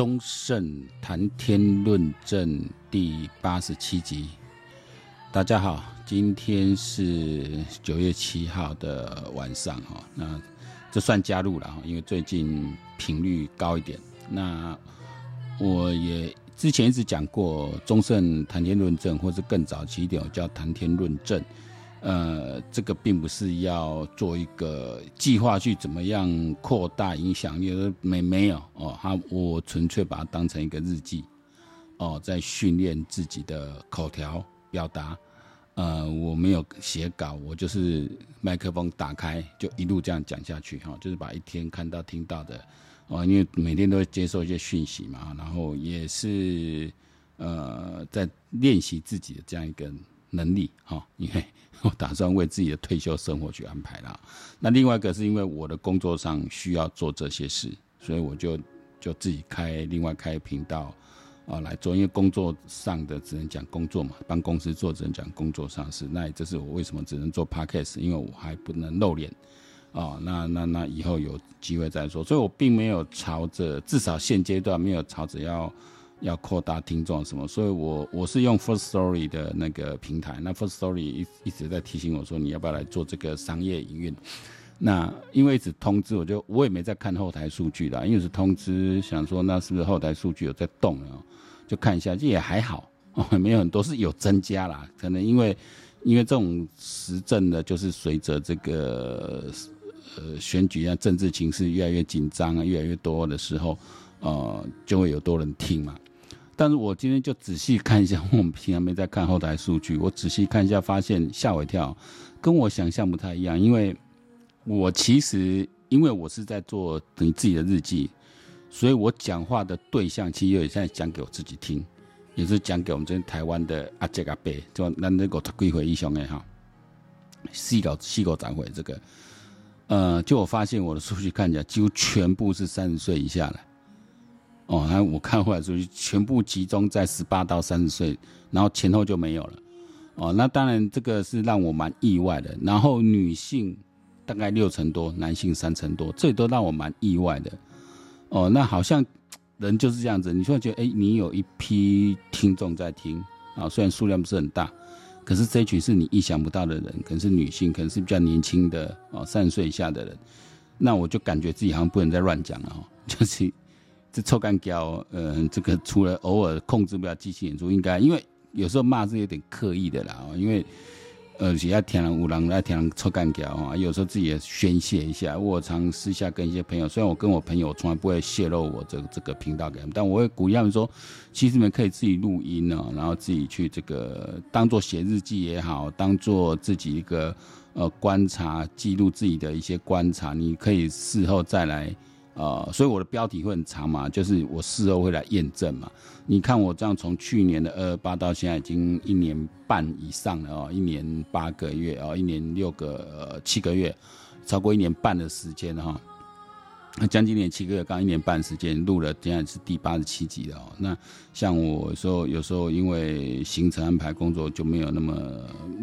忠胜谈天论证第八十七集，大家好，今天是九月七号的晚上哈，那这算加入了哈，因为最近频率高一点。那我也之前一直讲过忠胜谈天论证，或是更早期一点，我叫谈天论证。呃，这个并不是要做一个计划去怎么样扩大影响力，没没有哦，他我纯粹把它当成一个日记，哦，在训练自己的口条表达。呃，我没有写稿，我就是麦克风打开就一路这样讲下去哈，就是把一天看到听到的，哦，因为每天都会接受一些讯息嘛，然后也是呃在练习自己的这样一个能力哈，因为。我打算为自己的退休生活去安排了。那另外一个是因为我的工作上需要做这些事，所以我就就自己开另外开频道啊来做。因为工作上的只能讲工作嘛，帮公司做只能讲工作上事。那也这是我为什么只能做 Podcast，因为我还不能露脸啊。那那那以后有机会再说。所以我并没有朝着，至少现阶段没有朝着要。要扩大听众什么，所以我我是用 First Story 的那个平台，那 First Story 一一直在提醒我说，你要不要来做这个商业营运？那因为一直通知，我就我也没在看后台数据啦，因为是通知，想说那是不是后台数据有在动啊？就看一下，这也还好，没有很多，是有增加啦。可能因为因为这种时政的，就是随着这个呃选举啊，政治情势越来越紧张啊，越来越多的时候，呃，就会有多人听嘛。但是我今天就仔细看一下，我们平常没在看后台数据，我仔细看一下，发现吓我一跳，跟我想象不太一样。因为我其实因为我是在做你自己的日记，所以我讲话的对象其实有点像讲给我自己听，也是讲给我们这边台湾的阿姐阿伯，就那那个他归回英雄的哈，细狗细狗展会这个，呃，就我发现我的数据看起来几乎全部是三十岁以下的。哦，那我看后来数据全部集中在十八到三十岁，然后前后就没有了。哦，那当然这个是让我蛮意外的。然后女性大概六成多，男性三成多，这都让我蛮意外的。哦，那好像人就是这样子，你会觉得哎，你有一批听众在听啊，虽然数量不是很大，可是这一群是你意想不到的人，可能是女性，可能是比较年轻的哦，三十岁以下的人，那我就感觉自己好像不能再乱讲了哦，就是。这臭干胶，呃，这个除了偶尔控制不了机器演出，应该因为有时候骂是有点刻意的啦，因为呃，只要天狼五郎来天狼臭干胶啊，有时候自己也宣泄一下。我常私下跟一些朋友，虽然我跟我朋友从来不会泄露我这个这个频道给他们，但我会鼓励他们说，其实你们可以自己录音呢，然后自己去这个当做写日记也好，当做自己一个呃观察记录自己的一些观察，你可以事后再来。呃，所以我的标题会很长嘛，就是我事后会来验证嘛。你看我这样从去年的二二八到现在已经一年半以上了哦，一年八个月哦，一年六个呃七个月，超过一年半的时间哈。那将近一年七个月，刚一年半时间录了，现在是第八十七集了哦。那像我说有时候因为行程安排工作就没有那么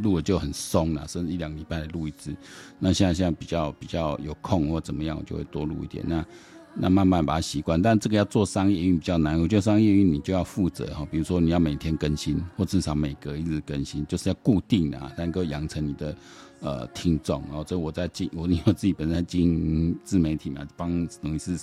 录了就很松了，甚至一两礼拜录一支。那现在现在比较比较有空或怎么样，我就会多录一点。那那慢慢把它习惯，但这个要做商业运比较难。我觉得商业运你就要负责哈，比如说你要每天更新，或至少每隔一日更新，就是要固定的啊，能够养成你的。呃，听众，然后这我在经，我因为自己本身在经营自媒体嘛，帮等于是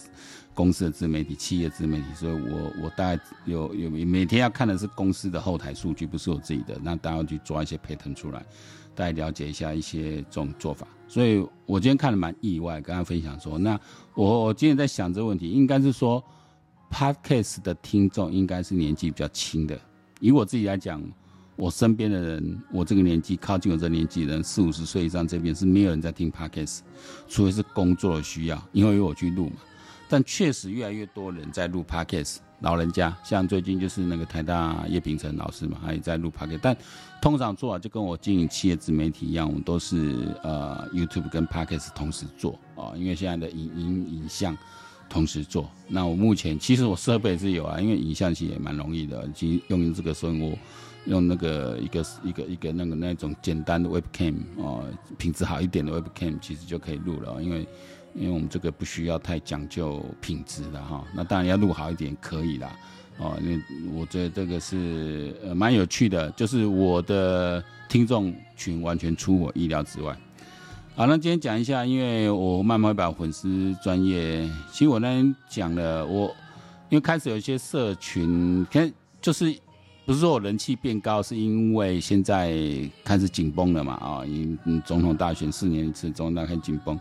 公司的自媒体、企业自媒体，所以我我大概有有每天要看的是公司的后台数据，不是我自己的，那大家要去抓一些 pattern 出来，大家了解一下一些这种做法。所以我今天看了蛮意外，跟大家分享说，那我我今天在想这个问题，应该是说，podcast 的听众应该是年纪比较轻的，以我自己来讲。我身边的人，我这个年纪靠近我这年纪人，四五十岁以上这边是没有人在听 Podcast，除非是工作的需要，因为有我去录嘛。但确实越来越多人在录 Podcast，老人家像最近就是那个台大叶丙成老师嘛，他也在录 Podcast。但通常做啊，就跟我经营企业自媒体一样，我都是呃 YouTube 跟 Podcast 同时做啊，因为现在的影音影像同时做。那我目前其实我设备是有啊，因为影像其实也蛮容易的，其实用这个生活。用那个一个一个一个那个那种简单的 webcam 哦，品质好一点的 webcam 其实就可以录了，因为因为我们这个不需要太讲究品质的哈。那当然要录好一点可以啦，哦，因为我觉得这个是蛮有趣的，就是我的听众群完全出我意料之外。好，那今天讲一下，因为我慢慢把粉丝专业，其实我那天讲了，我因为开始有一些社群，看就是不是说我人气变高，是因为现在开始紧绷了嘛，啊，因总统大选四年一次，总统大选紧绷，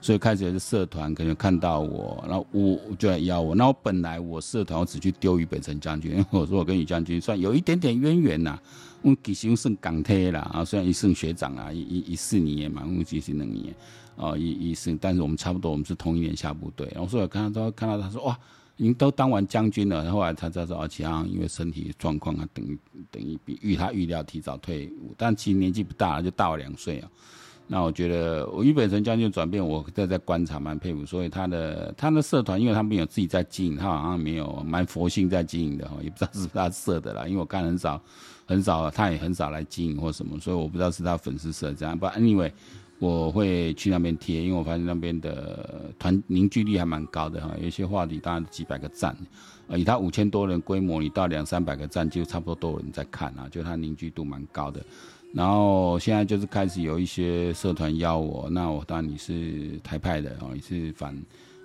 所以开始有些社团可能看到我，然后我就来邀我，那我本来我社团我只去丢于北辰将军，因 为我说我跟于将军算有一点点渊源呐。我其实算港铁啦，啊，虽然一算学长啊，一一一四年嘛，我其实两年，哦，一一四，但是我们差不多，我们是同一年下部队。然后所以我看到看到他说哇，您都当完将军了，然后来他才说，而且啊，因为身体状况啊，等于等于比预他预料提早退伍，但其实年纪不大，就大我两岁啊。那我觉得我于北辰将军转变，我在在观察蛮佩服，所以他的他的社团，因为他没有自己在经营，他好像没有蛮佛性在经营的哈，也不知道是不是他设的啦，因为我看很少很少，他也很少来经营或什么，所以我不知道是他粉丝设这样。不，anyway，我会去那边贴，因为我发现那边的团凝聚力还蛮高的哈，有些话题当然几百个赞，以他五千多人规模，你到两三百个赞就差不多都有人在看啊，就他凝聚度蛮高的。然后现在就是开始有一些社团邀我，那我当然你是台派的哦，你是反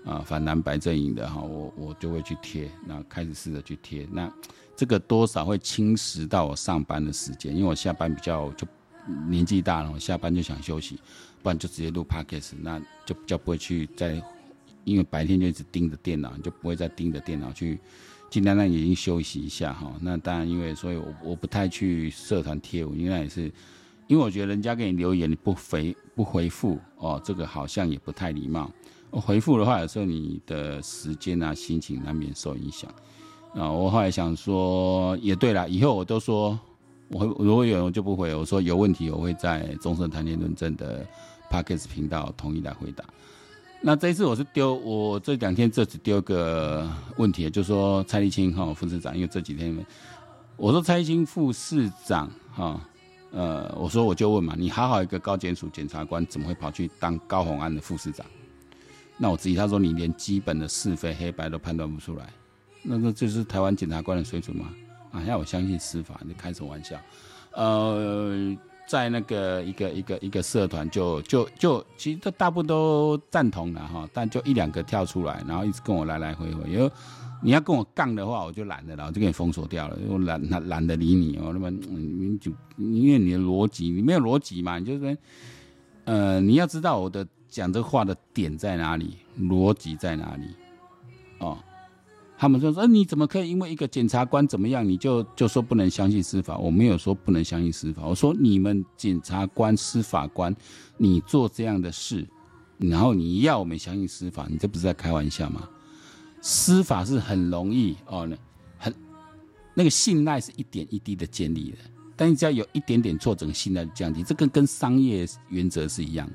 啊反蓝白阵营的哈，我我就会去贴，那开始试着去贴，那这个多少会侵蚀到我上班的时间，因为我下班比较就年纪大了，下班就想休息，不然就直接录 podcast，那就比较不会去再，因为白天就一直盯着电脑，就不会再盯着电脑去。尽量让眼睛休息一下哈，那当然因为所以我我不太去社团贴文，因为也是，因为我觉得人家给你留言你不回不回复哦，这个好像也不太礼貌。我回复的话，有时候你的时间啊心情难免受影响啊。我后来想说，也对了，以后我都说，我如果有我就不回，我说有问题我会在中正谈天论政的 Podcast 频道统一来回答。那这一次我是丢，我这两天这次丢个问题，就说蔡立青哈副市长，因为这几天我说蔡立青副市长哈，呃，我说我就问嘛，你好好一个高检署检察官，怎么会跑去当高虹安的副市长？那我质疑他说你连基本的是非黑白都判断不出来，那这就是台湾检察官的水准吗？啊，要我相信司法？你开什么玩笑？呃。在那个一个一个一个社团，就就就其实这大部分都赞同了哈，但就一两个跳出来，然后一直跟我来来回回。因为你要跟我杠的话，我就懒得了，我就给你封锁掉了，我懒懒懒得理你哦。那么你就因为你的逻辑，你没有逻辑嘛，你就是呃，你要知道我的讲这话的点在哪里，逻辑在哪里哦。他们就说：“你怎么可以因为一个检察官怎么样，你就就说不能相信司法？我没有说不能相信司法，我说你们检察官、司法官，你做这样的事，然后你要我们相信司法，你这不是在开玩笑吗？司法是很容易哦，很那个信赖是一点一滴的建立的，但你只要有一点点错，整个信赖就降低。这跟跟商业原则是一样，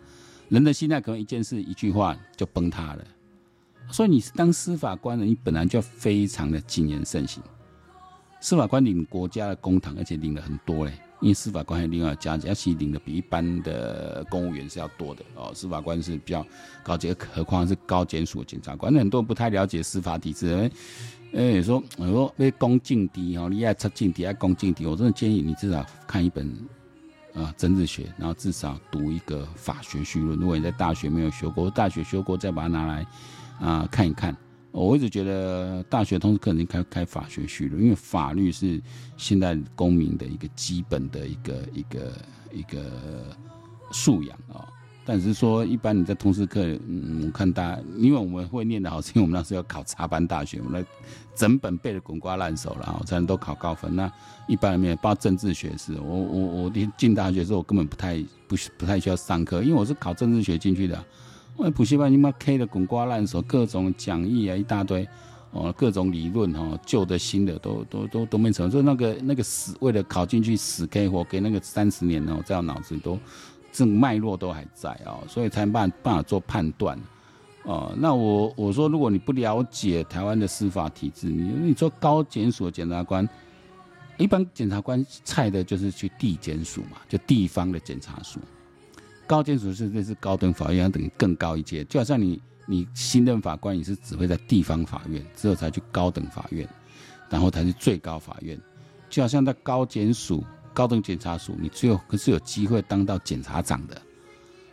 人的信赖可能一件事、一句话就崩塌了。”所以你是当司法官的，你本来就要非常的谨言慎行。司法官领国家的公堂，而且领了很多嘞，因为司法官还另外加价，其实领的比一般的公务员是要多的哦。司法官是比较高级，何况是高检署检察官。很多人不太了解司法体制，哎，哎，说我说那公敬敌哦，你爱出敬敌，爱恭敬敌，我真的建议你至少看一本啊政治学，然后至少读一个法学绪论。如果你在大学没有修过，大学修过再把它拿来。啊，看一看，我一直觉得大学通识课程开开法学绪论，因为法律是现代公民的一个基本的一个一个一个素养啊。但是说，一般你在通识课，嗯，我看大家，因为我们会念得好，是因为我们那时候要考插班大学，我们整本背得滚瓜烂熟了，才能都考高分。那一般里面，包括政治学是，我我我进大学的时候，我根本不太不不太需要上课，因为我是考政治学进去的。我补习班你妈 K 的滚瓜烂熟，各种讲义啊一大堆，哦，各种理论哈，旧的新的都都都都没成，所以那个那个死为了考进去死 K 活，给那个三十年哦，在我脑子里都这脉络都还在啊，所以才办办法做判断，哦，那我我说如果你不了解台湾的司法体制，你你说高检署检察官，一般检察官菜的就是去地检署嘛，就地方的检察署。高检署是这是高等法院，等于更高一阶，就好像你你新任法官，你是只会在地方法院，之后才去高等法院，然后才去最高法院。就好像在高检署、高等检察署，你最后可是有机会当到检察长的。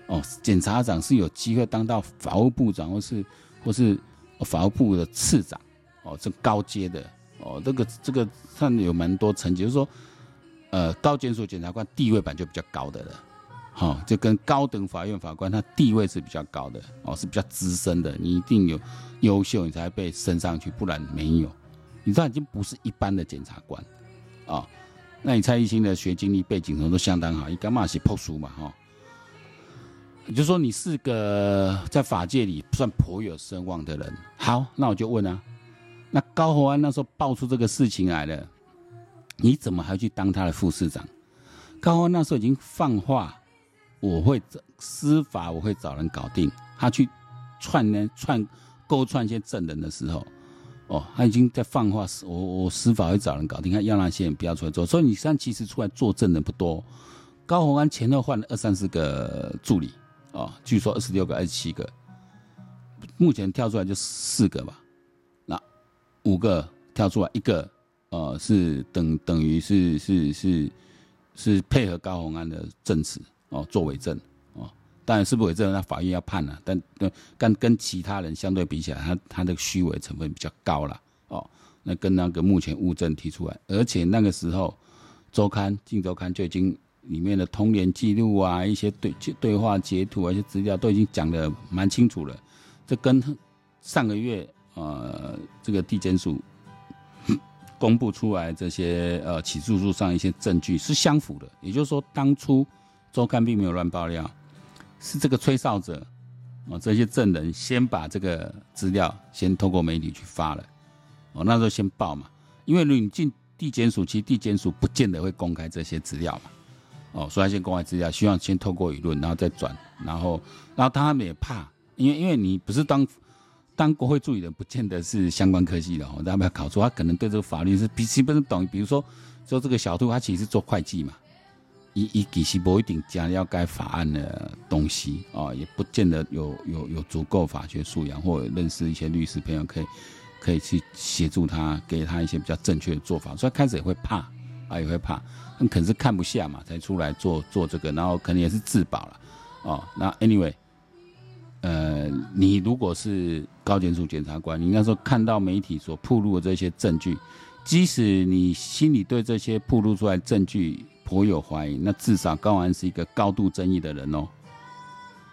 哦，检察长是有机会当到法务部长，或是或是法务部的次长。哦，这高阶的。哦，这个这个算有蛮多层级，就是说，呃，高检署检察官地位本来就比较高的了。好、就跟高等法院法官他地位是比较高的。哦，是比较资深的，你一定有优秀，你才被升上去，不然没有。你这已经不是一般的检察官。啊、那你蔡艺兴的学经历背景什么都相当好，你干嘛写破书嘛？哈、哦，也就是说你是个在法界里算颇有声望的人。好，那我就问啊，那高虹安那时候爆出这个事情来了，你怎么还去当他的副市长？高虹安那时候已经放话，我会司法，我会找人搞定。他去串呢串勾串一些证人的时候。哦，他已经在放话，我我司法会找人搞定，看要那些人不要出来做。所以你现在其实出来作证的不多。高虹安前后换了二三十个助理，哦，据说二十六个、二十七个，目前跳出来就四个吧。那五个跳出来，一个呃是等等于是是是是配合高虹安的证词哦，作伪证。当然是不伪证，那法院要判了。但跟跟其他人相对比起来，他他的虚伪成分比较高了哦。那跟那个目前物证提出来，而且那个时候周刊《镜周刊》就已经里面的通联记录啊，一些对对话截图啊，一些资料都已经讲的蛮清楚了。这跟上个月呃这个地检署 公布出来这些呃起诉书上一些证据是相符的。也就是说，当初周刊并没有乱爆料。是这个吹哨者，哦，这些证人先把这个资料先透过媒体去发了，哦，那时候先报嘛，因为你进地检署，其实地检署不见得会公开这些资料嘛，哦，所以他先公开资料，希望先透过舆论，然后再转，然后，然后他们也怕，因为因为你不是当当国会助理的，不见得是相关科系的哦，他们要考出，他可能对这个法律是比基本懂，比如说说这个小兔，他其实是做会计嘛。一一其实不一定讲要改法案的东西啊，也不见得有有有足够法学素养，或者认识一些律师朋友可以可以去协助他，给他一些比较正确的做法。所以开始也会怕啊，也会怕，那可能是看不下嘛，才出来做做这个，然后可能也是自保了哦。那 anyway，呃，你如果是高检署检察官，你那时候看到媒体所曝露的这些证据，即使你心里对这些曝露出来证据，颇有怀疑，那至少高安是一个高度争议的人哦。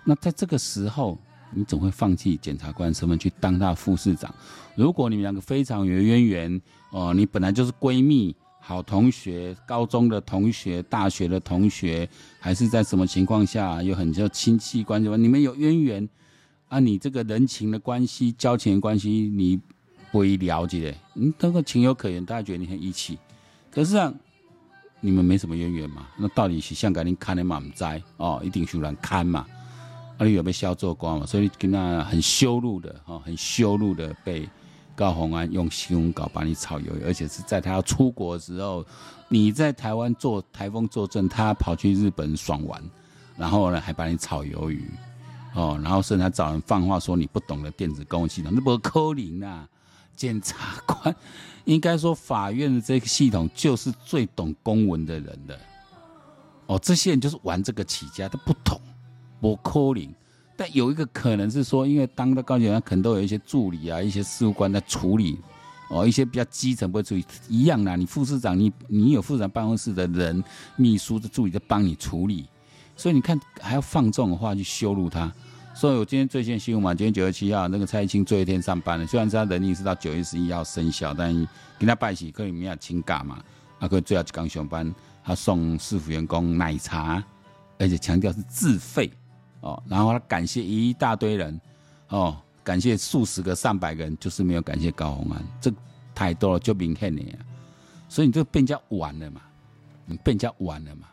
那在这个时候，你总会放弃检察官身份去当他副市长？如果你们两个非常有渊源哦，你本来就是闺蜜、好同学、高中的同学、大学的同学，还是在什么情况下有很多亲戚关系吗？你们有渊源啊？你这个人情的关系、交情的关系，你不会了解，嗯，这个情有可原，大家觉得你很义气，可是啊。你们没什么渊源嘛？那到底是香港人看的嘛？唔知哦，一定是人看嘛？啊，你有没有销做官嘛？所以跟他很羞辱的哦，很羞辱的被高虹安用新闻稿把你炒鱿鱼，而且是在他要出国的时候，你在台湾做台风作证，他跑去日本爽玩，然后呢还把你炒鱿鱼哦，然后甚至还找人放话说你不懂得电子公文系统，那不扣零啊？检察官。应该说，法院的这个系统就是最懂公文的人的。哦，这些人就是玩这个起家，他不懂，不可能。但有一个可能是说，因为当的高检官可能都有一些助理啊，一些事务官在处理，哦，一些比较基层不会处理，一样啦。你副市长，你你有副市长办公室的人，秘书的助理在帮你处理，所以你看还要放纵的话去羞辱他。所以我今天最新新闻嘛，今天九月七号，那个蔡易兴最后一天上班了。虽然是他能力是到九月十一号生效，但跟他拜喜可以没有请假嘛？啊，可以最后刚上班，他送市府员工奶茶，而且强调是自费哦。然后他感谢一大堆人哦，感谢数十个、上百个人，就是没有感谢高虹安，这太多了，就明显的呀。所以你这个被人家玩了嘛？你被人家玩了嘛？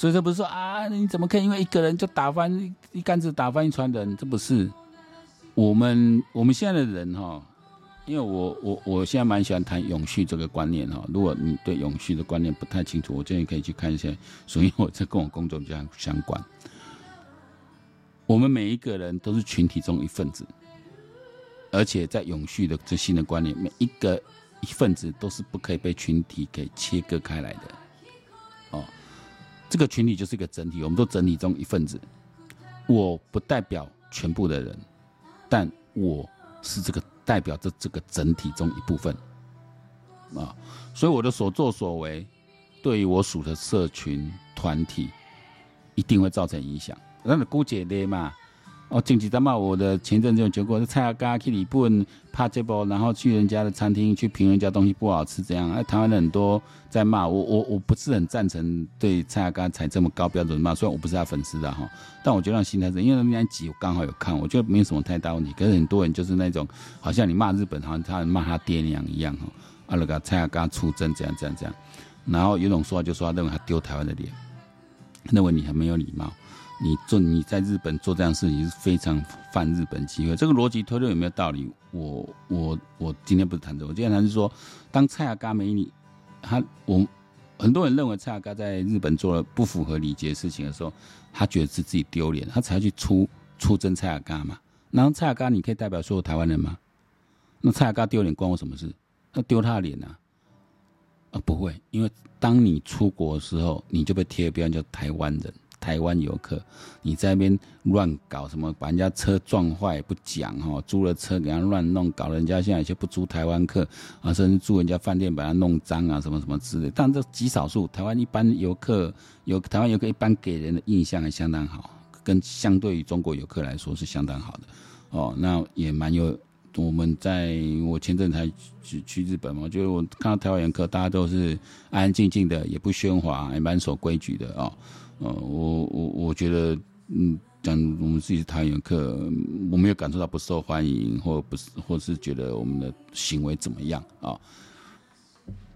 所以这不是说啊，你怎么可以因为一个人就打翻一竿子打翻一船人？这不是我们我们现在的人哈，因为我我我现在蛮喜欢谈永续这个观念哈。如果你对永续的观念不太清楚，我建议可以去看一下。所以我这跟我工作比较相关。我们每一个人都是群体中一份子，而且在永续的这新的观念，每一个一份子都是不可以被群体给切割开来的。这个群体就是一个整体，我们都整体中一份子。我不代表全部的人，但我是这个代表着这个整体中一部分。啊，所以我的所作所为，对于我属的社群团体，一定会造成影响。那你姑姐爹嘛？哦，近期在骂我的前阵子有结果，是蔡阿嘎去日本拍这部，然后去人家的餐厅去评人家东西不好吃，怎样？哎，台湾人很多在骂我，我我不是很赞成对蔡阿嘎采这么高标准骂，虽然我不是他粉丝的哈，但我觉得那心态是，因为那集我刚好有看，我觉得没有什么太大问题。可是很多人就是那种，好像你骂日本，好像他骂他爹娘一样哈。啊，那个蔡阿嘎出征，这样这样这样，然后有种说话就说他认为他丢台湾的脸，认为你很没有礼貌。你做你在日本做这样事情是非常犯日本机会，这个逻辑推论有没有道理？我我我今天不是谈这个，我今天谈是说，当蔡阿嘎没你，他我很多人认为蔡阿嘎在日本做了不符合礼节的事情的时候，他觉得是自己丢脸，他才去出出征蔡阿嘎嘛。然后蔡阿嘎你可以代表所有台湾人吗？那蔡阿嘎丢脸关我什么事？那丢他的脸啊？啊不会，因为当你出国的时候，你就被贴标签叫台湾人。台湾游客，你在那边乱搞什么？把人家车撞坏不讲哈，租了车给他乱弄，搞人家现在有些不租台湾客啊，甚至住人家饭店把它弄脏啊，什么什么之类。但这极少数，台湾一般游客有台湾游客一般给人的印象还相当好，跟相对于中国游客来说是相当好的哦。那也蛮有，我们在我前阵才去去日本嘛，就是我看到台湾游客，大家都是安安静静的，也不喧哗，也蛮守规矩的啊。呃，我我我觉得，嗯，讲我们自己是台湾游客，我没有感受到不受欢迎，或不是，或是觉得我们的行为怎么样啊？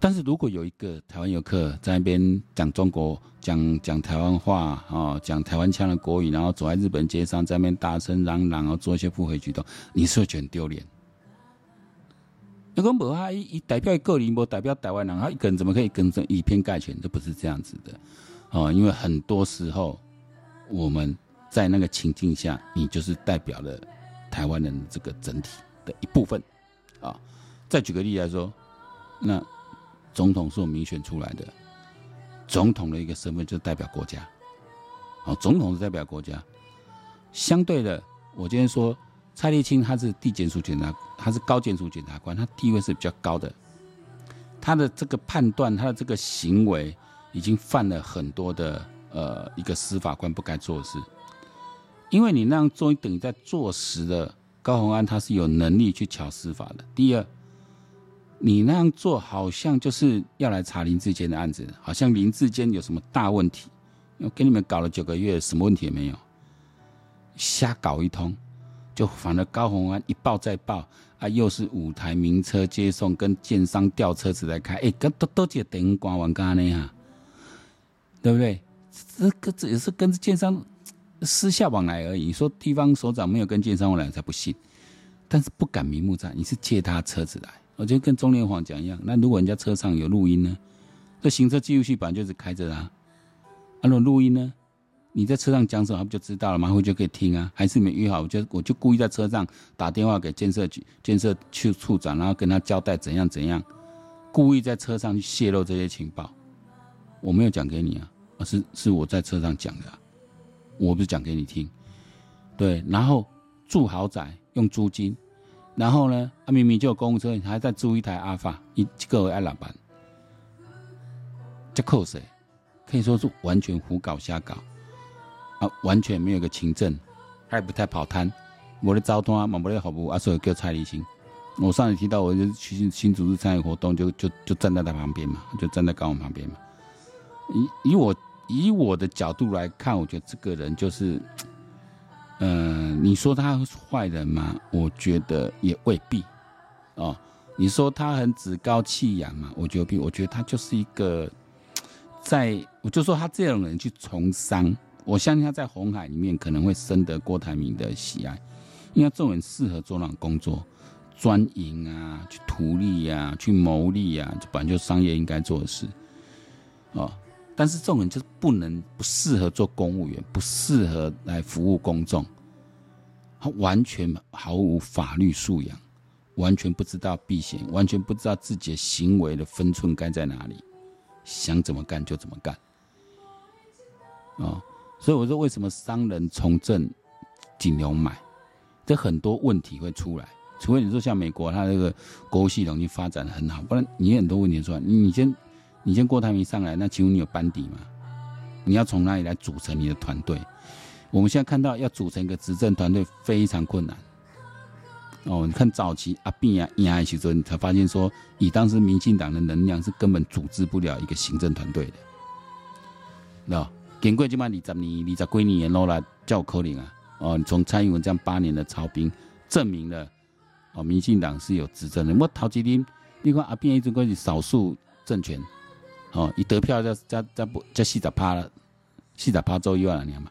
但是如果有一个台湾游客在那边讲中国，讲讲台湾话啊，讲台湾腔的国语，然后走在日本街上，在那边大声嚷嚷，然后做一些不回举动，你是会觉得很丢脸？那个无他一代表一个人，不代表台湾人，他一个人怎么可以跟着以偏概全？这不是这样子的。哦，因为很多时候我们在那个情境下，你就是代表了台湾人这个整体的一部分啊。再举个例来说，那总统是我民选出来的，总统的一个身份就代表国家。哦，总统是代表国家。相对的，我今天说蔡立青他是地检署检察，他是高检署检察官，他地位是比较高的，他的这个判断，他的这个行为。已经犯了很多的呃一个司法官不该做的事，因为你那样做，等于在坐实了高虹安他是有能力去巧司法的。第二，你那样做好像就是要来查林志坚的案子，好像林志坚有什么大问题，我给你们搞了九个月，什么问题也没有，瞎搞一通，就反而高虹安一报再报啊，又是五台名车接送，跟建商调车子来开，哎，跟都都记得等官完干呢哈。对不对？这个这也是跟建商私下往来而已。你说地方首长没有跟建商往来，才不信。但是不敢明目张胆，你是借他车子来，我就跟钟莲黄讲一样。那如果人家车上有录音呢？这行车记录器本来就是开着的啊。那如果录音呢？你在车上讲什么，他不就知道了吗？回去就可以听啊。还是没约好，我就我就故意在车上打电话给建设局建设处处长，然后跟他交代怎样怎样，故意在车上去泄露这些情报。我没有讲给你啊。啊，是是我在车上讲的，我不是讲给你听，对。然后住豪宅用租金，然后呢，啊明明就有公务车，你还在租一台阿法，一个爱老板，这扣谁？可以说是完全胡搞瞎搞，啊，完全没有个勤政，还不太跑摊，我的糟摊啊，没得好不？啊，所以叫蔡立新。我上次提到，我就去新新组织参与活动，就就就站在他旁边嘛，就站在高雄旁边嘛。以以我以我的角度来看，我觉得这个人就是，呃，你说他是坏人吗？我觉得也未必，哦，你说他很趾高气扬嘛？我觉得，我觉得他就是一个，在我就说他这种人去从商，我相信他在红海里面可能会深得郭台铭的喜爱，因为这种人适合做那种工作，专营啊，去图利啊，去牟利啊，就本来就商业应该做的事，哦。但是这种人就是不能不适合做公务员，不适合来服务公众，他完全毫无法律素养，完全不知道避嫌，完全不知道自己的行为的分寸该在哪里，想怎么干就怎么干。哦，所以我说为什么商人从政尽量买，这很多问题会出来。除非你说像美国，它这个国务系统已经发展的很好，不然你很多问题出来。你先你先郭台铭上来，那请问你有班底吗？你要从哪里来组成你的团队？我们现在看到要组成一个执政团队非常困难。哦，你看早期阿扁啊、伊爱其实你才发现说，以当时民进党的能量是根本组织不了一个行政团队的。那经过这么二十年、二十几年的努力，叫可能啊！哦，你从蔡英文这样八年的操兵，证明了哦，民进党是有执政的。我头几年，你看阿扁一直讲是少数政权，哦，一得票才才才不才四十趴了，四十趴左右啊，你看嘛。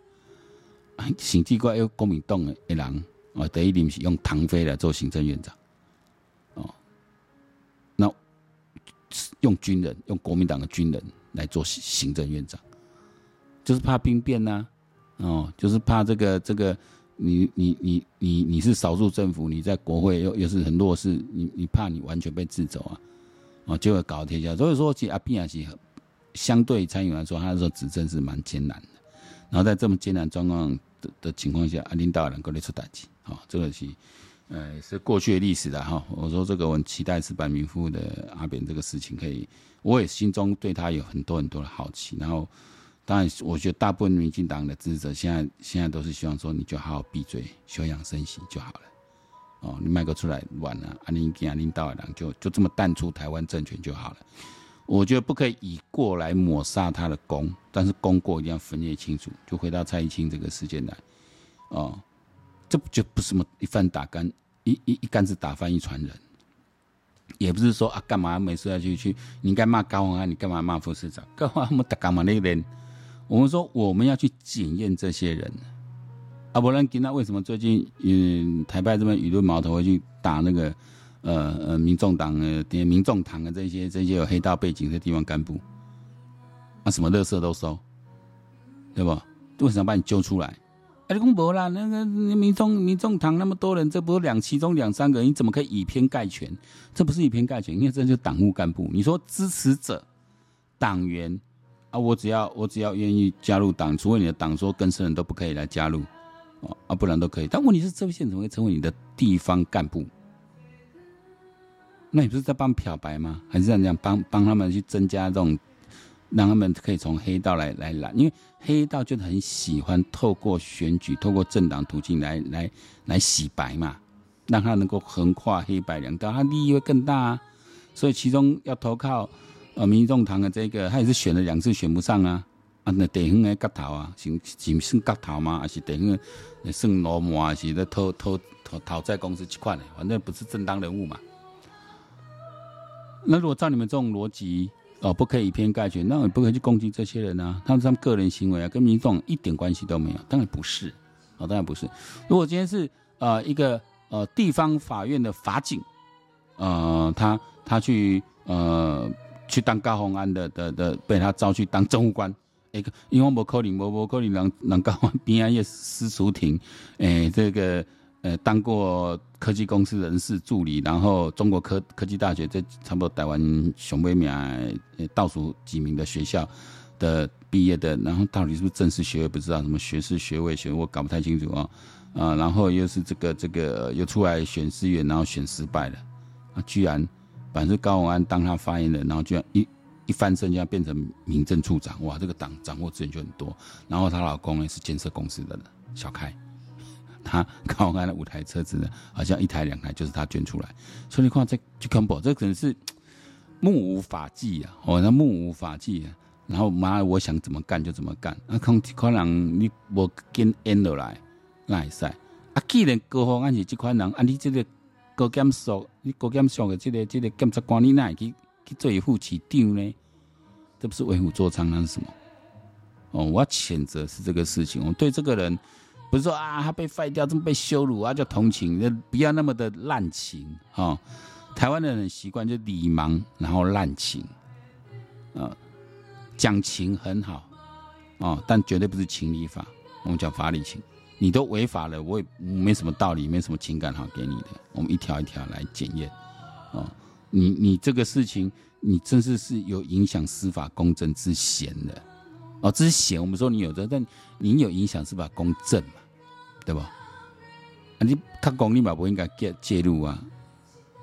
甚至怪有国民党的人。哦，第一任是用唐飞来做行政院长，哦，那用军人，用国民党的军人来做行政院长，就是怕兵变呐、哦，就是怕这个这个，你你你你你是少数政府，你在国会又又是很弱势，你你怕你完全被制走啊，哦，就会搞天下。所以说，其实阿扁也是相对参与来说，他那时候执政是蛮艰难的。然后在这么艰难状况的的情况下，阿领导能够来出代志。好，这个是，呃，是过去的历史的哈。我说这个，我很期待矢板明夫的阿扁这个事情可以，我也心中对他有很多很多的好奇。然后，当然，我觉得大部分民进党的支持者现在现在都是希望说，你就好好闭嘴，休养生息就好了。哦，你卖个出来完了，阿林给阿林道尔郎就就这么淡出台湾政权就好了。我觉得不可以以过来抹杀他的功，但是功过一定要分列清楚。就回到蔡易清这个事件来，哦。这不就不是什么一翻打干一一一竿子打翻一船人，也不是说啊干嘛每次要去去，你应该骂高虹安，你干嘛骂副市长？干嘛我们打干嘛那人？我们说我们要去检验这些人。啊，不然，那为什么最近嗯台派这边舆论矛头会去打那个呃呃民众党呃民众党的这些这些有黑道背景的地方干部？啊，什么垃圾都收，对不？为什么把你揪出来？哎，你公博啦，那个民众民众党那么多人，这不是两其中两三个人，你怎么可以以偏概全？这不是以偏概全，因为这就是党务干部。你说支持者、党员啊，我只要我只要愿意加入党，除非你的党说更生人都不可以来加入，啊，不然都可以。但问题是，这位县怎么会成为你的地方干部？那你不是在帮漂白吗？还是这样帮帮他们去增加这种？让他们可以从黑道来来来，因为黑道就很喜欢透过选举、透过政党途径来来来洗白嘛，让他能够横跨黑白两道，他利益会更大啊。所以其中要投靠呃民众党的这个，他也是选了两次选不上啊，啊那地方的角头啊，是是算角头吗？还是地方的算罗马，还是在偷偷偷讨债公司去款的，反正不是正当人物嘛。那如果照你们这种逻辑，哦，不可以以偏概全，那也不可以去攻击这些人啊，他们他们个人行为啊，跟民众一点关系都没有，当然不是，哦，当然不是。如果今天是呃一个呃地方法院的法警，呃，他他去呃去当高虹安的的的，被他招去当政务官，一个因为无可能，无无可能让让高虹安边啊叶施淑婷，诶，这个。呃，当过科技公司人事助理，然后中国科科技大学这差不多台湾雄威名倒数几名的学校的毕业的，然后到底是不是正式学位不知道，什么学士学位学位我搞不太清楚啊啊，然后又是这个这个又出来选市议员，然后选失败了，啊，居然反正高虹安当他发言人，然后居然一一翻身就要变成民政处长，哇，这个党掌握资源就很多，然后她老公呢是建设公司的小开。他 高安的五台车子呢，好像一台两台就是他捐出来，所以你看这这 combo 这可能是目无法纪啊！哦，那目无法纪啊！然后妈，我想怎么干就怎么干，啊，可可能你我跟 N 落来那也赛啊！既然高虹安是这款人，啊，你这个高检署，你高检署的这个这个检察官，你哪会去去做副市长呢？这不是为虎作伥，那是什么？哦，我要谴责是这个事情，我对这个人。不是说啊，他被废掉，这么被羞辱啊，叫同情，不要那么的滥情啊、哦。台湾的人习惯就礼盲，然后滥情啊，讲情很好、哦，但绝对不是情理法。我们讲法理情，你都违法了，我也没什么道理，没什么情感好给你的。我们一条一条来检验。哦，你你这个事情，你真是是有影响司法公正之嫌的。哦，之嫌我们说你有的，但你有影响司法公正嘛？对吧？啊，你他公立嘛不应该介介入啊。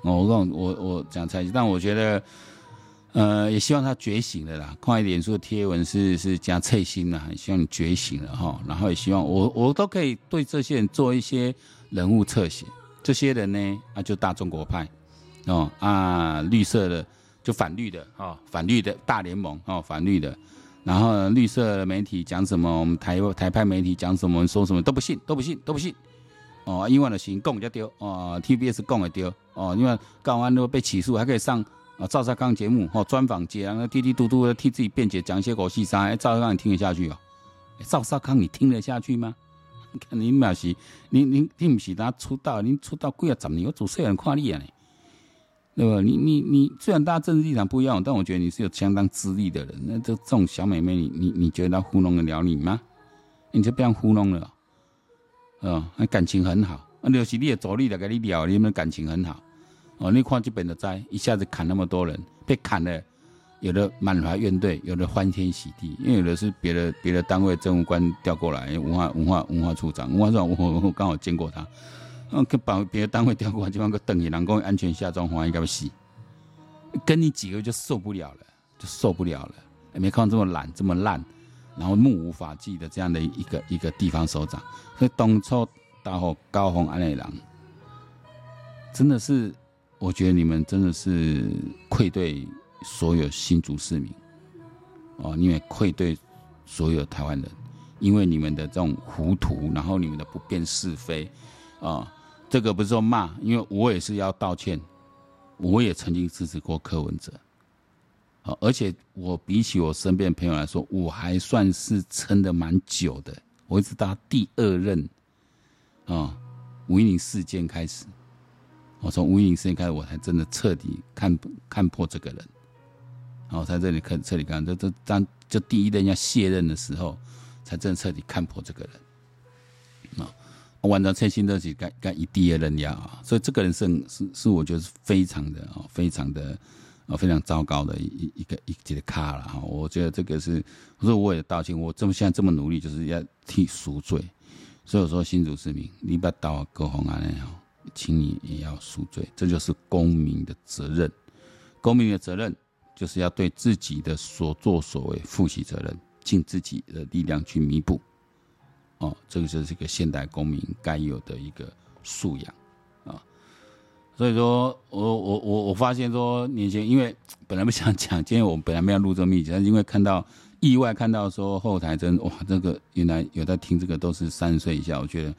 我我我讲才，但我觉得。呃，也希望他觉醒了啦。看一点书的贴文是是加脆心啦，希望你觉醒了哈。然后也希望我我都可以对这些人做一些人物侧写。这些人呢啊，就大中国派哦啊，绿色的就反绿的哦，反绿的大联盟哦，反绿的。然后绿色的媒体讲什么，我们台台派媒体讲什么，说什么都不信，都不信，都不信。哦，因为呢行供就丢哦，TBS 供也丢哦，因为高安都被起诉，还可以上。啊，赵少康节目哦，专访节，然后滴滴嘟嘟的替自己辩解，讲一些狗屁啥？赵少康你听得下去哦？赵少康你听得下去吗？你看你嘛是，你你你不是他出道，你出道几啊十年，我做谁人看你啊？对吧？你你你虽然大家政治立场不一样，但我觉得你是有相当资历的人。那这这种小妹妹，你你你觉得她糊弄得了你吗？你就不要糊弄了，哦，那感情很好，那就是你的助理来跟你聊，你们的感情很好。哦，你看这边的灾，一下子砍那么多人，被砍了，有的满怀怨怼，有的欢天喜地，因为有的是别的别的单位政务官调过来，文化文化文化处长，文化处长我我刚好见过他，嗯，跟把别的单位调过来，就放个等于人工安全下装，黄应该不死，跟你几个就受不了了，就受不了了，没看到这么懒这么烂，然后目无法纪的这样的一个一个地方首长，所以当初大伙高虹安内郎，真的是。我觉得你们真的是愧对所有新竹市民。哦，因为愧对所有台湾人，因为你们的这种糊涂，然后你们的不辨是非啊，这个不是说骂，因为我也是要道歉，我也曾经支持过柯文哲，啊，而且我比起我身边朋友来说，我还算是撑得蛮久的，我一直到第二任啊五一零事件开始。我从无影事件开始，我才真的彻底看看破这个人。然后在这里看彻底看，这这当就第一任要卸任的时候，才真的彻底看破这个人。完成蔡新德起该该以第二任要啊，所以这个人是是是我觉得是非常的啊，非常的啊，非常糟糕的一一个一级的咖了哈。我觉得这个是，我说我也道歉，我这么现在这么努力，就是要替赎罪。所以我说新竹市民，你把刀割红啊那样。请你也要赎罪，这就是公民的责任。公民的责任就是要对自己的所作所为负起责任，尽自己的力量去弥补。哦，这个就是一个现代公民该有的一个素养啊。所以说我我我我发现说，年轻因为本来不想讲，今天我本来没有录这个密集，但是因为看到意外看到说后台真哇，这个原来有在听这个都是三十岁以下，我觉得。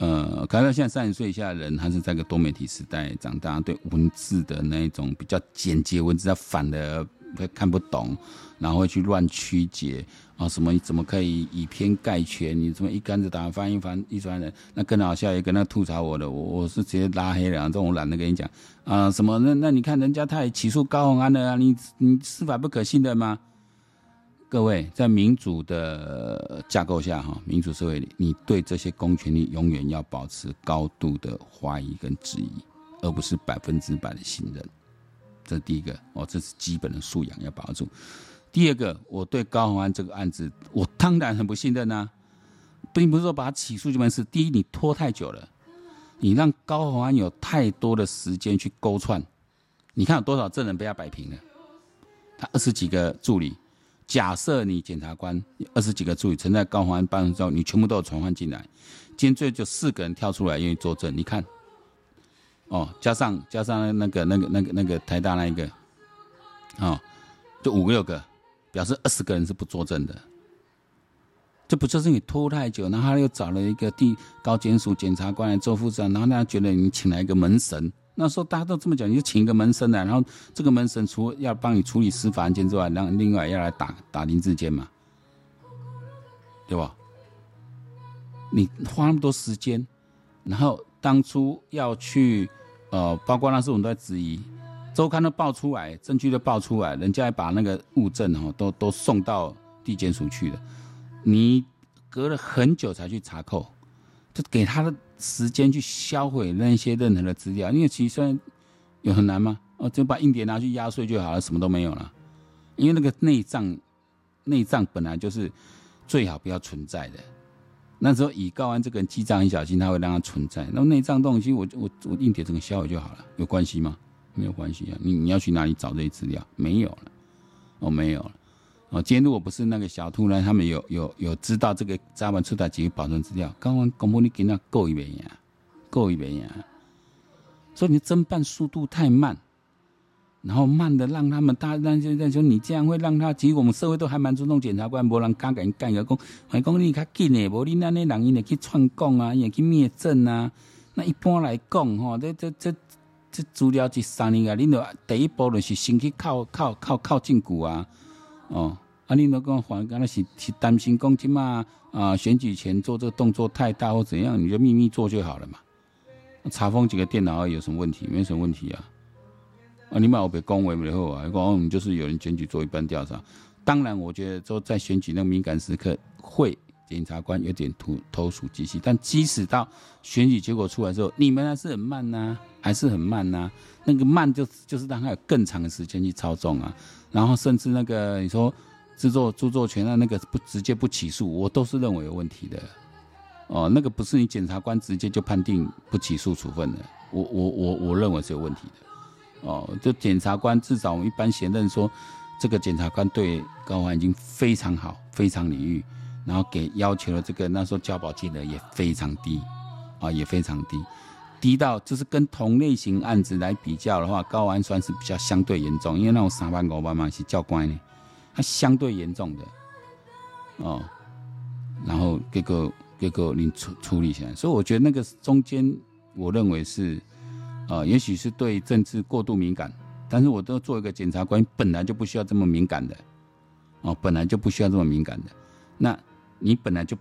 呃，可能现在三十岁以下的人，他是在个多媒体时代长大，对文字的那一种比较简洁文字，他反而会看不懂，然后去乱曲解啊，什么怎么可以以偏概全？你怎么一竿子打翻一翻一船人？那更好笑，也跟他吐槽我的，我我是直接拉黑了，这种我懒得跟你讲啊，什么那那你看人家他也起诉高虹安了啊，你你司法不可信的吗？各位，在民主的架构下，哈，民主社会里，你对这些公权力永远要保持高度的怀疑跟质疑，而不是百分之百的信任。这第一个，哦，这是基本的素养要保住。第二个，我对高虹安这个案子，我当然很不信任呐、啊，并不是说把他起诉就没事。第一，你拖太久了，你让高虹安有太多的时间去勾串。你看有多少证人被他摆平了？他二十几个助理。假设你检察官二十几个助理曾在高虹安办公室，你全部都有传唤进来，今天最就四个人跳出来愿意作证，你看，哦，加上加上那个那个那个那个台大那一个，哦，就五六个，表示二十个人是不作证的，这不就是你拖太久，然后他又找了一个地高检署检察官来做副长，然后大家觉得你请来一个门神。那时候大家都这么讲，你就请一个门神来，然后这个门神除了要帮你处理司法案件之外，让另外要来打打林志坚嘛，对吧？你花那么多时间，然后当初要去，呃，包括那时候我们都在质疑，周刊都爆出来，证据都爆出来，人家还把那个物证哦都都送到地检署去了，你隔了很久才去查扣，就给他的时间去销毁那些任何的资料，因为其实有很难吗？哦，就把硬碟拿去压碎就好了，什么都没有了。因为那个内脏，内脏本来就是最好不要存在的。那时候乙告案这个人记账很小心，他会让它存在。那内脏东西我，我我我硬碟整个销毁就好了，有关系吗？没有关系啊。你你要去哪里找这些资料？没有了，哦，没有了。哦，今天如果不是那个小兔呢，他们有有有知道这个早晚出台几个保存资料，刚刚公布你给他够一遍呀，够一遍呀。所以你侦办速度太慢，然后慢的让他们大那就在说你这样会让他，其实我们社会都还蛮尊重检察官，没人敢敢干个工，还讲你较紧的，无你那那人伊会去串供啊，也去灭证啊。那一般来讲吼，这这这这资料一三年啊，你着第一步就是先去靠靠靠靠证据啊。哦，啊，你那个反刚才是是担心攻击嘛？啊，选举前做这个动作太大或怎样，你就秘密做就好了嘛。查封几个电脑有什么问题？没什么问题啊。啊，你把我给恭维了以后啊，讲我们就是有人选举做一般调查。当然，我觉得说在选举那个敏感时刻，会检察官有点投投鼠忌器。但即使到选举结果出来之后，你们还是很慢呐、还是很慢呐、那个慢就就是让他有更长的时间去操纵啊。然后甚至那个你说制作著作权的，那个不直接不起诉，我都是认为有问题的。哦，那个不是你检察官直接就判定不起诉处分的，我我我我认为是有问题的。哦，就检察官至少我们一般贤认说，这个检察官对高虹安已经非常好，非常礼遇，然后给要求的这个那时候交保金额也非常低，啊，也非常低。低到就是跟同类型案子来比较的话，高安算是比较相对严重，因为那种三万五万嘛是较关的，它相对严重的哦。然后结果结果你处处理起来，所以我觉得那个中间，我认为是啊、呃，也许是对政治过度敏感，但是我都做一个检察官，本来就不需要这么敏感的哦，本来就不需要这么敏感的。那你本来就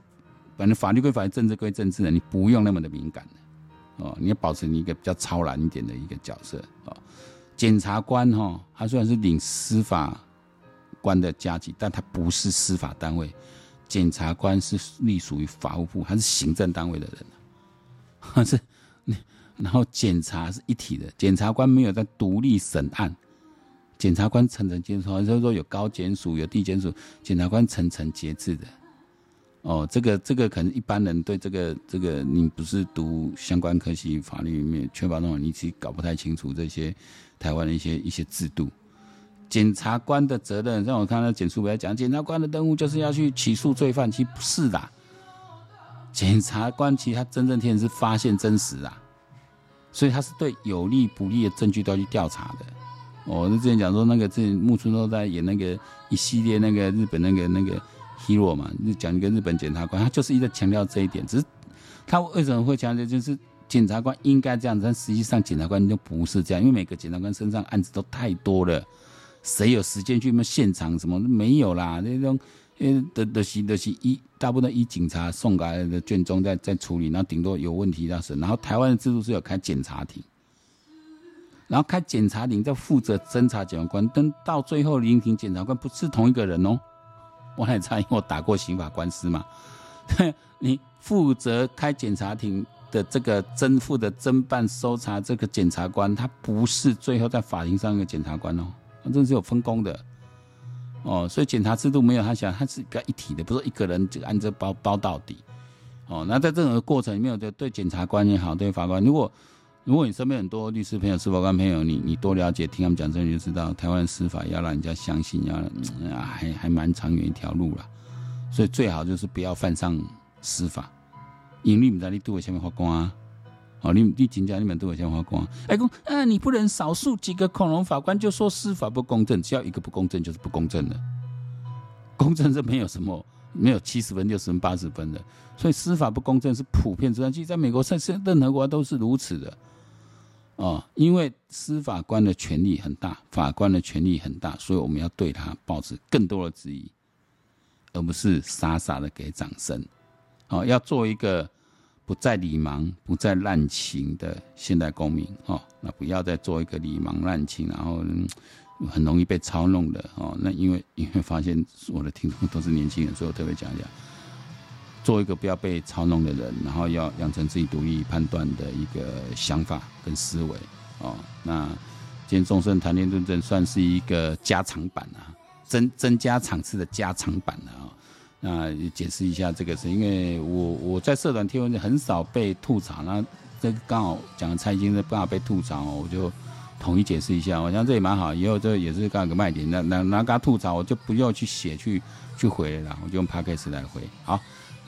反正法律归法律，政治归政治的，你不用那么的敏感的。哦，你要保持你一个比较超然一点的一个角色哦。检察官哈、哦，他虽然是领司法官的加级，但他不是司法单位。检察官是隶属于法务部，他是行政单位的人。他是，然后检察是一体的，检察官没有在独立审案。检察官层层接触，就是说有高检署，有地检署，检察官层层节制的。哦，这个这个可能一般人对这个这个你不是读相关科系法律里面缺乏那种，你其实搞不太清楚这些台湾的一些一些制度。检察官的责任，让我看到检书来讲，检察官的任务就是要去起诉罪犯，其实不是的。检察官其实他真正天是发现真实啊，所以他是对有利不利的证据都要去调查的。我之前讲说那个之前木村都在演那个一系列那个日本那个那个。Hero 嘛，就讲一个日本检察官，他就是一直强调这一点。只是他为什么会强调，就是检察官应该这样，但实际上检察官就不是这样，因为每个检察官身上案子都太多了，谁有时间去那么现场什么没有啦？那种呃的的是的是一大部分依警察送过来的卷宗在在处理，然后顶多有问题那是，然后台湾的制度是有开检察庭，然后开检察庭在负责侦查检察官，但到最后聆听检察官不是同一个人哦。我还差，因为我打过刑法官司嘛。你负责开检察庭的这个侦负的侦办搜查这个检察官，他不是最后在法庭上的检察官哦，他这是有分工的哦。所以检察制度没有他想，他是比较一体的，不是一个人就按着包包到底哦。那在这种过程里面，对对检察官也好，对法官，如果如果你身边很多律师朋友、司法官朋友，你你多了解，听他们讲这，你就知道台湾司法要让人家相信，要还还蛮长远一条路了。所以最好就是不要犯上司法，因为你们在你都有下面法官啊，哦，你你警察你们都有下面法官。哎公，啊，你不能少数几个恐龙法官就说司法不公正，只要一个不公正就是不公正的。公正是没有什么，没有七十分、六十分、八十分的，所以司法不公正是普遍之其实在美国、在任何国家都是如此的。哦，因为司法官的权力很大，法官的权力很大，所以我们要对他保持更多的质疑，而不是傻傻的给掌声。哦，要做一个不再礼盲、不再滥情的现代公民。哦，那不要再做一个礼盲滥情，然后很容易被操弄的。哦，那因为因为发现我的听众都是年轻人，所以我特别讲一下，做一个不要被操弄的人，然后要养成自己独立判断的一个想法跟思维哦。那今天终胜谈天论政算是一个加长版啊，增增加场次的加长版啊。那解释一下这个是因为我我在社团贴文很少被吐槽，那这刚好讲的财经的刚好被吐槽，我就统一解释一下。我想这也蛮好，以后这也是刚好个卖点。那那那刚吐槽，我就不用去写去去回了，我就用 Podcast 来回。好，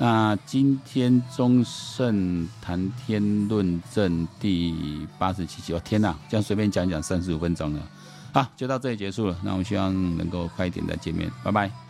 那今天中盛谈天论证第八十七集，我天哪，这样随便讲讲三十五分钟了。好，就到这里结束了。那我们希望能够快一点再见面，拜拜。